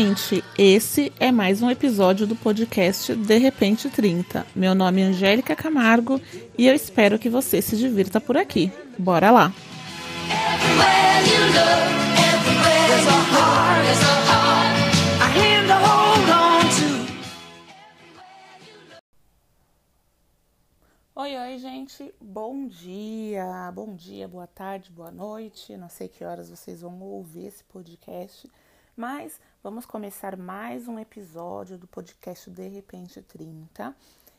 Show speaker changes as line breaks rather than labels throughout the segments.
gente, esse é mais um episódio do podcast De Repente 30. Meu nome é Angélica Camargo e eu espero que você se divirta por aqui. Bora lá! Oi, oi, gente. Bom dia. Bom dia, boa tarde, boa noite. Não sei que horas vocês vão ouvir esse podcast, mas vamos começar mais um episódio do podcast De Repente 30.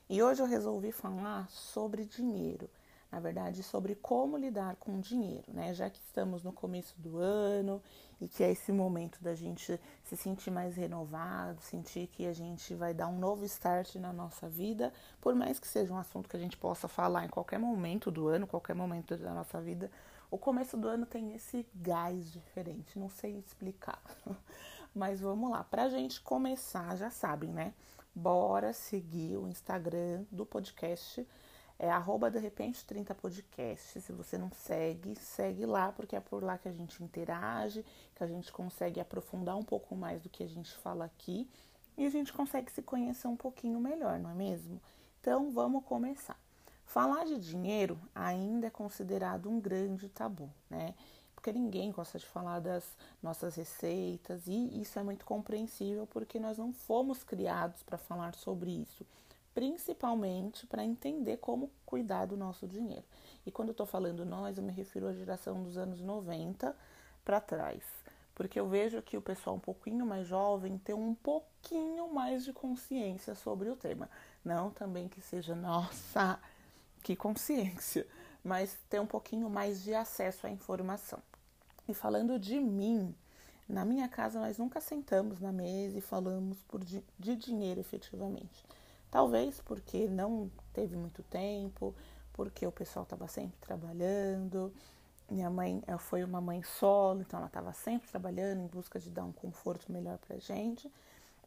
E hoje eu resolvi falar sobre dinheiro na verdade, sobre como lidar com o dinheiro, né? Já que estamos no começo do ano e que é esse momento da gente se sentir mais renovado, sentir que a gente vai dar um novo start na nossa vida, por mais que seja um assunto que a gente possa falar em qualquer momento do ano, qualquer momento da nossa vida, o começo do ano tem esse gás diferente, não sei explicar. Mas vamos lá, pra gente começar, já sabem, né? Bora seguir o Instagram do podcast é arroba de repente 30 podcast. Se você não segue, segue lá, porque é por lá que a gente interage, que a gente consegue aprofundar um pouco mais do que a gente fala aqui e a gente consegue se conhecer um pouquinho melhor, não é mesmo? Então vamos começar. Falar de dinheiro ainda é considerado um grande tabu, né? Porque ninguém gosta de falar das nossas receitas e isso é muito compreensível porque nós não fomos criados para falar sobre isso principalmente para entender como cuidar do nosso dinheiro. E quando eu estou falando nós, eu me refiro à geração dos anos 90 para trás, porque eu vejo que o pessoal um pouquinho mais jovem tem um pouquinho mais de consciência sobre o tema. Não também que seja, nossa, que consciência, mas ter um pouquinho mais de acesso à informação. E falando de mim, na minha casa nós nunca sentamos na mesa e falamos por de, de dinheiro efetivamente. Talvez porque não teve muito tempo, porque o pessoal estava sempre trabalhando. Minha mãe foi uma mãe solo, então ela estava sempre trabalhando em busca de dar um conforto melhor para gente.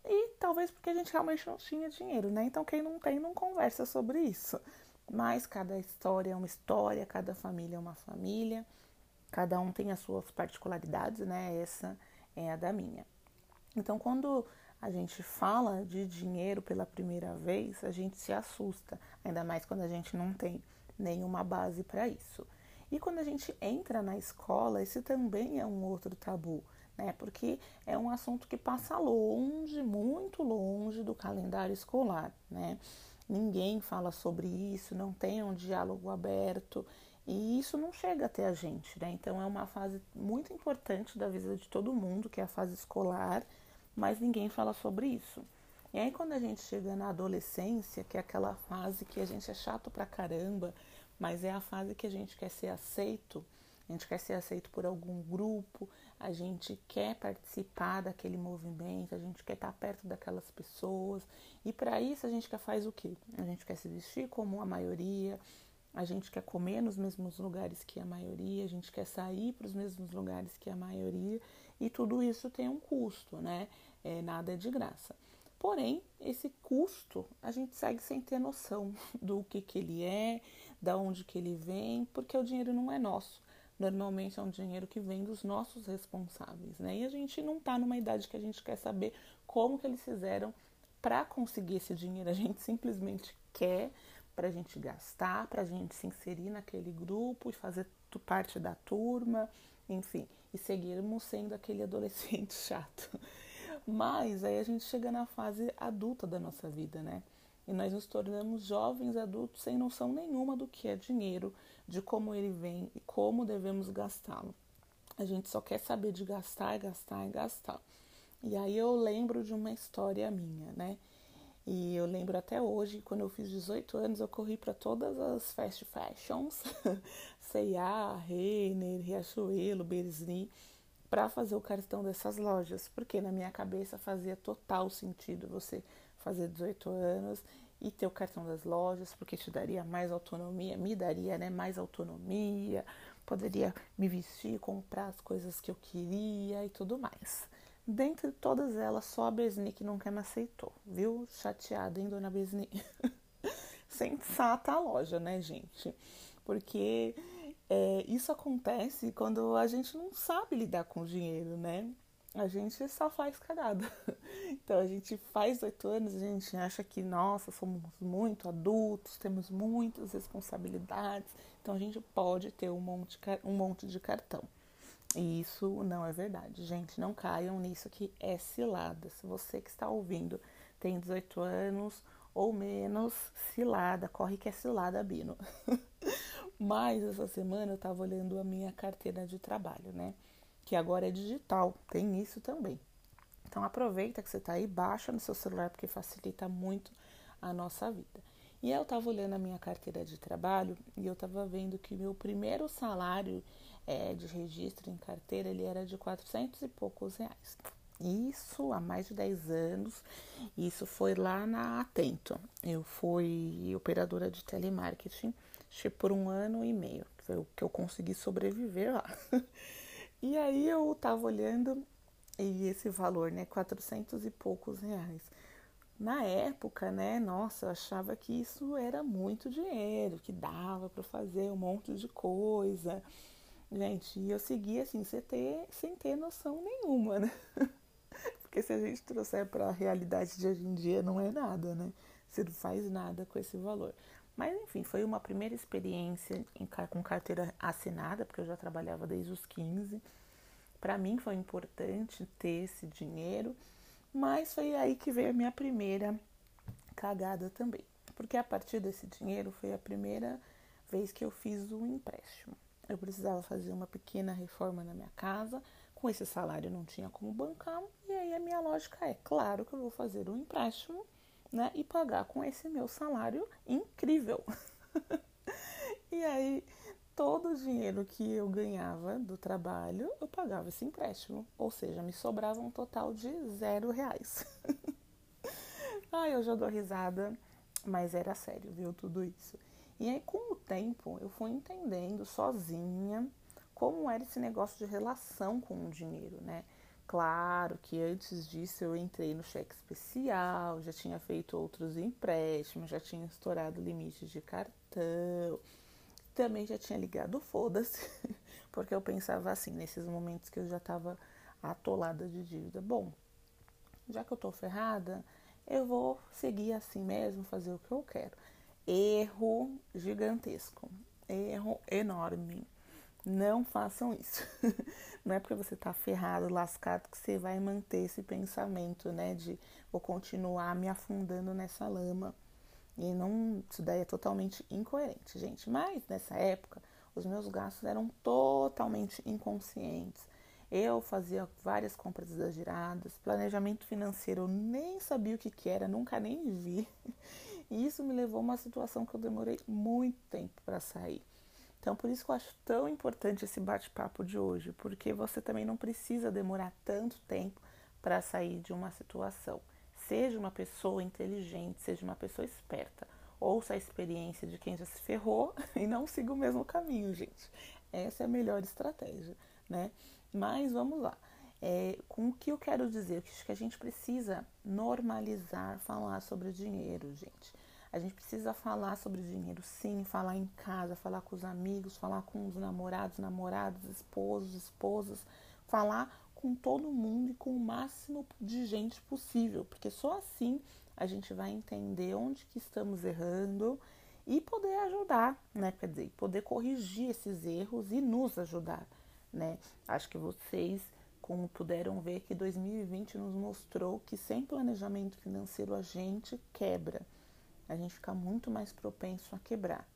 E talvez porque a gente realmente não tinha dinheiro, né? Então quem não tem não conversa sobre isso. Mas cada história é uma história, cada família é uma família, cada um tem as suas particularidades, né? Essa é a da minha. Então quando a gente fala de dinheiro pela primeira vez, a gente se assusta, ainda mais quando a gente não tem nenhuma base para isso. E quando a gente entra na escola, esse também é um outro tabu, né? Porque é um assunto que passa longe, muito longe do calendário escolar, né? Ninguém fala sobre isso, não tem um diálogo aberto e isso não chega até a gente, né? Então é uma fase muito importante da vida de todo mundo, que é a fase escolar mas ninguém fala sobre isso. E aí, quando a gente chega na adolescência, que é aquela fase que a gente é chato pra caramba, mas é a fase que a gente quer ser aceito, a gente quer ser aceito por algum grupo, a gente quer participar daquele movimento, a gente quer estar perto daquelas pessoas. E para isso a gente quer faz o quê? A gente quer se vestir como a maioria, a gente quer comer nos mesmos lugares que a maioria, a gente quer sair para os mesmos lugares que a maioria, e tudo isso tem um custo, né? É, nada é de graça. Porém, esse custo a gente segue sem ter noção do que, que ele é, da onde que ele vem, porque o dinheiro não é nosso. Normalmente é um dinheiro que vem dos nossos responsáveis, né? E a gente não está numa idade que a gente quer saber como que eles fizeram para conseguir esse dinheiro. A gente simplesmente quer para a gente gastar, para a gente se inserir naquele grupo e fazer parte da turma, enfim, e seguirmos sendo aquele adolescente chato. Mas aí a gente chega na fase adulta da nossa vida, né? E nós nos tornamos jovens adultos sem noção nenhuma do que é dinheiro, de como ele vem e como devemos gastá-lo. A gente só quer saber de gastar, gastar e gastar. E aí eu lembro de uma história minha, né? E eu lembro até hoje, quando eu fiz 18 anos, eu corri para todas as fast fashions, C&A, Renner, Riachuelo, Berzini, para fazer o cartão dessas lojas, porque na minha cabeça fazia total sentido você fazer 18 anos e ter o cartão das lojas, porque te daria mais autonomia, me daria né, mais autonomia, poderia me vestir, comprar as coisas que eu queria e tudo mais. Dentre todas elas, só a Besni que nunca me aceitou, viu? Chateada, hein, dona Besni? Sensata a loja, né, gente? Porque é, isso acontece quando a gente não sabe lidar com o dinheiro, né? A gente só faz cagada. Então a gente faz oito anos, a gente acha que, nossa, somos muito adultos, temos muitas responsabilidades, então a gente pode ter um monte, um monte de cartão. E isso não é verdade, gente. Não caiam nisso que é cilada. Se você que está ouvindo tem 18 anos ou menos, cilada, corre que é cilada, Bino. Mas essa semana eu estava olhando a minha carteira de trabalho, né? Que agora é digital, tem isso também. Então aproveita que você está aí, baixa no seu celular porque facilita muito a nossa vida. E eu estava olhando a minha carteira de trabalho e eu estava vendo que meu primeiro salário é, de registro em carteira ele era de 400 e poucos reais. Isso há mais de 10 anos. Isso foi lá na Atento. Eu fui operadora de telemarketing por um ano e meio. Foi o que eu consegui sobreviver lá. E aí eu tava olhando e esse valor, né, 400 e poucos reais. Na época, né, nossa, eu achava que isso era muito dinheiro, que dava para fazer um monte de coisa. Gente, e eu seguia assim, sem ter, sem ter noção nenhuma, né? Porque se a gente trouxer para a realidade de hoje em dia, não é nada, né? Você não faz nada com esse valor. Mas enfim, foi uma primeira experiência em, com carteira assinada, porque eu já trabalhava desde os 15. Para mim foi importante ter esse dinheiro, mas foi aí que veio a minha primeira cagada também. Porque a partir desse dinheiro foi a primeira vez que eu fiz um empréstimo. Eu precisava fazer uma pequena reforma na minha casa com esse salário não tinha como bancar, e aí a minha lógica é, claro que eu vou fazer um empréstimo, né, e pagar com esse meu salário incrível. e aí todo o dinheiro que eu ganhava do trabalho, eu pagava esse empréstimo, ou seja, me sobrava um total de zero reais. Ai, eu já dou risada, mas era sério, viu, tudo isso. E aí, com o tempo, eu fui entendendo sozinha como era esse negócio de relação com o dinheiro, né? Claro que antes disso eu entrei no cheque especial, já tinha feito outros empréstimos, já tinha estourado limites de cartão, também já tinha ligado foda-se, porque eu pensava assim, nesses momentos que eu já estava atolada de dívida. Bom, já que eu tô ferrada, eu vou seguir assim mesmo, fazer o que eu quero. Erro gigantesco, erro enorme. Não façam isso. Não é porque você tá ferrado, lascado, que você vai manter esse pensamento, né? De vou continuar me afundando nessa lama. E não, isso daí é totalmente incoerente, gente. Mas nessa época, os meus gastos eram totalmente inconscientes. Eu fazia várias compras exageradas, planejamento financeiro eu nem sabia o que, que era, nunca nem vi. E isso me levou a uma situação que eu demorei muito tempo para sair. Então, por isso que eu acho tão importante esse bate-papo de hoje, porque você também não precisa demorar tanto tempo para sair de uma situação. Seja uma pessoa inteligente, seja uma pessoa esperta. Ouça a experiência de quem já se ferrou e não siga o mesmo caminho, gente. Essa é a melhor estratégia, né? Mas vamos lá. É, com o que eu quero dizer? Que a gente precisa normalizar falar sobre dinheiro, gente. A gente precisa falar sobre dinheiro, sim, falar em casa, falar com os amigos, falar com os namorados, namoradas, esposos, esposas, falar com todo mundo e com o máximo de gente possível, porque só assim a gente vai entender onde que estamos errando e poder ajudar, né? Quer dizer, poder corrigir esses erros e nos ajudar, né? Acho que vocês, como puderam ver, que 2020 nos mostrou que sem planejamento financeiro a gente quebra a gente fica muito mais propenso a quebrar.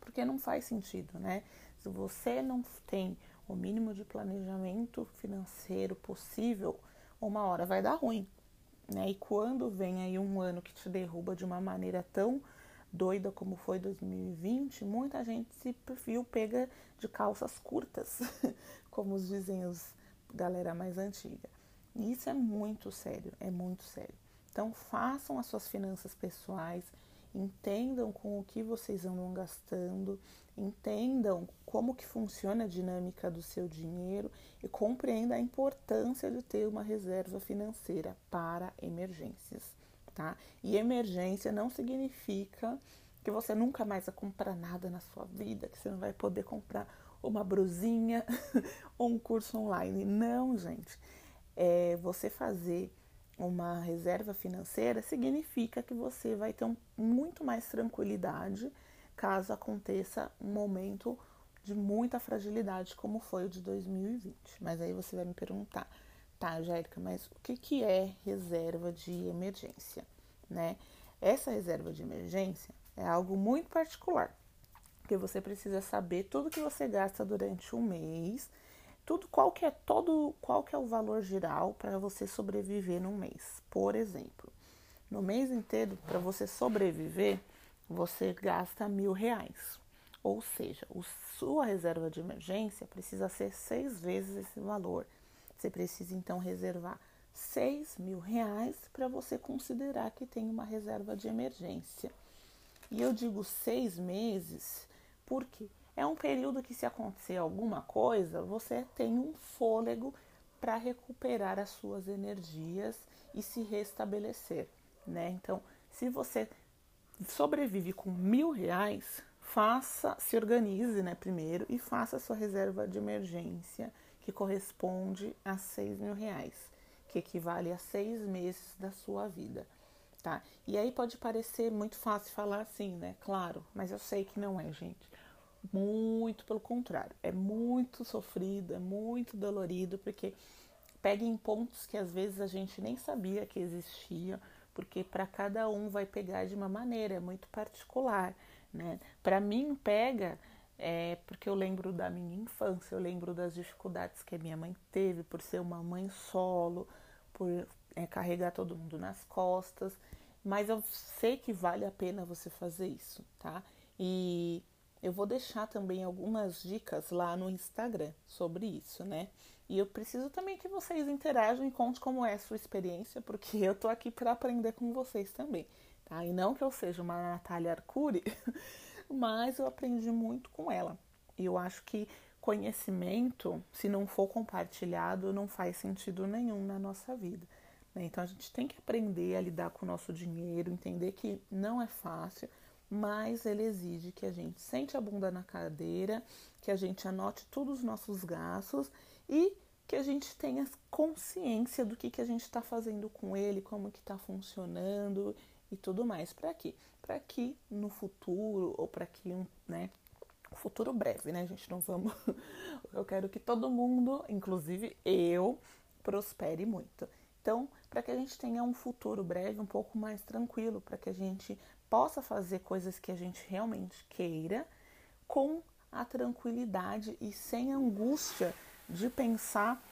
Porque não faz sentido, né? Se você não tem o mínimo de planejamento financeiro possível, uma hora vai dar ruim. Né? E quando vem aí um ano que te derruba de uma maneira tão doida como foi 2020, muita gente se viu pega de calças curtas, como os dizem os galera mais antiga. E isso é muito sério, é muito sério. Então façam as suas finanças pessoais, entendam com o que vocês andam gastando, entendam como que funciona a dinâmica do seu dinheiro e compreendam a importância de ter uma reserva financeira para emergências, tá? E emergência não significa que você nunca mais vai comprar nada na sua vida, que você não vai poder comprar uma brusinha ou um curso online. Não, gente é, você fazer uma reserva financeira significa que você vai ter um, muito mais tranquilidade caso aconteça um momento de muita fragilidade como foi o de 2020. Mas aí você vai me perguntar, tá, Angélica, mas o que, que é reserva de emergência, né? Essa reserva de emergência é algo muito particular, porque você precisa saber tudo que você gasta durante um mês, tudo qual que é todo qual que é o valor geral para você sobreviver num mês. Por exemplo, no mês inteiro para você sobreviver você gasta mil reais, ou seja, a sua reserva de emergência precisa ser seis vezes esse valor. Você precisa então reservar 6 mil reais para você considerar que tem uma reserva de emergência. E eu digo seis meses porque é um período que, se acontecer alguma coisa, você tem um fôlego para recuperar as suas energias e se restabelecer, né? Então, se você sobrevive com mil reais, faça, se organize, né, primeiro e faça a sua reserva de emergência, que corresponde a seis mil reais que equivale a seis meses da sua vida, tá? E aí pode parecer muito fácil falar assim, né? Claro, mas eu sei que não é, gente. Muito pelo contrário, é muito sofrido, é muito dolorido, porque pega em pontos que às vezes a gente nem sabia que existiam, porque para cada um vai pegar de uma maneira, é muito particular, né? Para mim pega é, porque eu lembro da minha infância, eu lembro das dificuldades que a minha mãe teve por ser uma mãe solo, por é, carregar todo mundo nas costas, mas eu sei que vale a pena você fazer isso, tá? E eu vou deixar também algumas dicas lá no Instagram sobre isso, né? E eu preciso também que vocês interajam e conte como é a sua experiência, porque eu tô aqui para aprender com vocês também, tá? E não que eu seja uma Natália Arcuri, mas eu aprendi muito com ela. E eu acho que conhecimento, se não for compartilhado, não faz sentido nenhum na nossa vida. Né? Então a gente tem que aprender a lidar com o nosso dinheiro, entender que não é fácil, mas ele exige que a gente sente a bunda na cadeira, que a gente anote todos os nossos gastos e que a gente tenha consciência do que, que a gente está fazendo com ele, como que está funcionando e tudo mais. Para quê? Para que no futuro, ou para que um né, futuro breve, né, gente? Não vamos. Eu quero que todo mundo, inclusive eu, prospere muito. Então, para que a gente tenha um futuro breve um pouco mais tranquilo, para que a gente possa fazer coisas que a gente realmente queira com a tranquilidade e sem angústia de pensar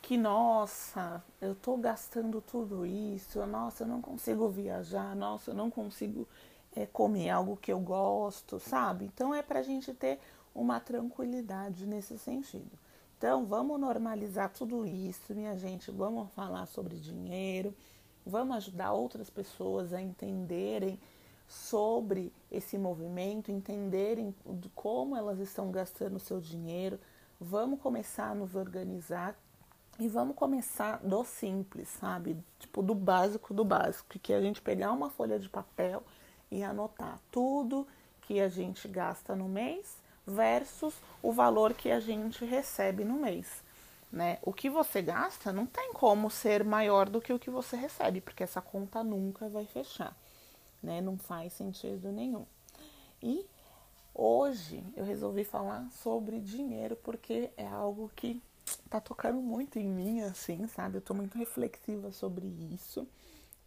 que, nossa, eu tô gastando tudo isso, nossa, eu não consigo viajar, nossa, eu não consigo é, comer algo que eu gosto, sabe? Então é pra gente ter uma tranquilidade nesse sentido. Então vamos normalizar tudo isso, minha gente, vamos falar sobre dinheiro, vamos ajudar outras pessoas a entenderem sobre esse movimento, entenderem como elas estão gastando o seu dinheiro. Vamos começar a nos organizar e vamos começar do simples, sabe? Tipo, do básico do básico, que é a gente pegar uma folha de papel e anotar tudo que a gente gasta no mês versus o valor que a gente recebe no mês. Né? O que você gasta não tem como ser maior do que o que você recebe, porque essa conta nunca vai fechar, né? Não faz sentido nenhum. E hoje eu resolvi falar sobre dinheiro porque é algo que tá tocando muito em mim, assim, sabe? Eu tô muito reflexiva sobre isso,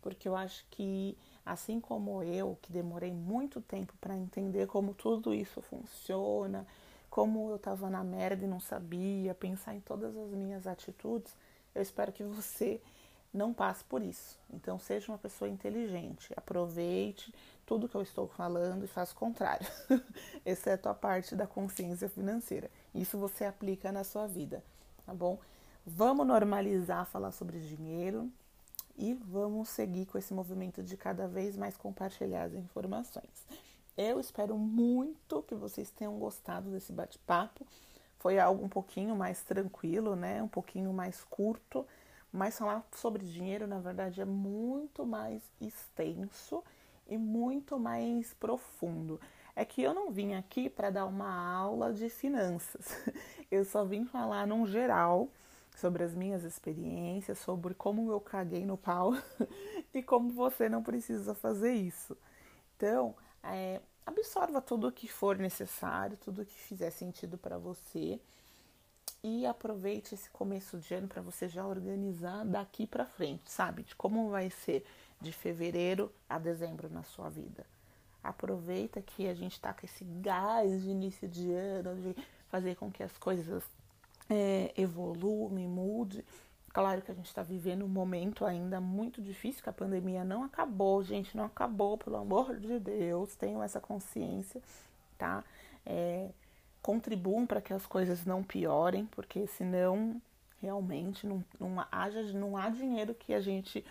porque eu acho que, assim como eu, que demorei muito tempo para entender como tudo isso funciona, como eu tava na merda e não sabia, pensar em todas as minhas atitudes, eu espero que você não passe por isso. Então, seja uma pessoa inteligente, aproveite tudo que eu estou falando e faça o contrário, exceto a parte da consciência financeira. Isso você aplica na sua vida tá bom? Vamos normalizar falar sobre dinheiro e vamos seguir com esse movimento de cada vez mais compartilhar as informações. Eu espero muito que vocês tenham gostado desse bate-papo. Foi algo um pouquinho mais tranquilo, né? Um pouquinho mais curto, mas falar sobre dinheiro, na verdade, é muito mais extenso e muito mais profundo. É que eu não vim aqui para dar uma aula de finanças. Eu só vim falar num geral sobre as minhas experiências, sobre como eu caguei no pau e como você não precisa fazer isso. Então, é, absorva tudo o que for necessário, tudo o que fizer sentido para você e aproveite esse começo de ano para você já organizar daqui para frente, sabe? De como vai ser de fevereiro a dezembro na sua vida. Aproveita que a gente está com esse gás de início de ano, de fazer com que as coisas é, evoluam e mude. Claro que a gente está vivendo um momento ainda muito difícil, que a pandemia não acabou, gente, não acabou, pelo amor de Deus, tenham essa consciência, tá? É, contribuam para que as coisas não piorem, porque senão realmente não, não, haja, não há dinheiro que a gente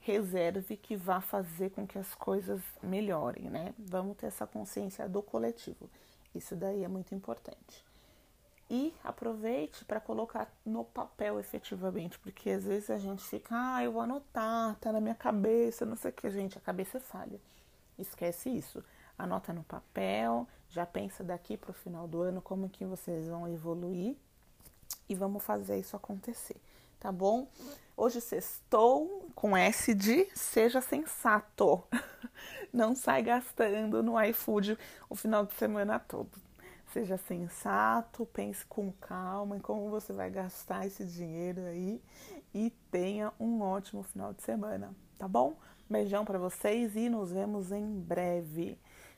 reserve que vá fazer com que as coisas melhorem, né? Vamos ter essa consciência do coletivo. Isso daí é muito importante. E aproveite para colocar no papel efetivamente, porque às vezes a gente fica, ah, eu vou anotar, tá na minha cabeça, não sei o que, gente, a cabeça é falha. Esquece isso. Anota no papel, já pensa daqui para o final do ano como que vocês vão evoluir e vamos fazer isso acontecer, tá bom? Hoje sextou com S de seja sensato. Não sai gastando no iFood o final de semana todo. Seja sensato, pense com calma em como você vai gastar esse dinheiro aí e tenha um ótimo final de semana, tá bom? Beijão para vocês e nos vemos em breve.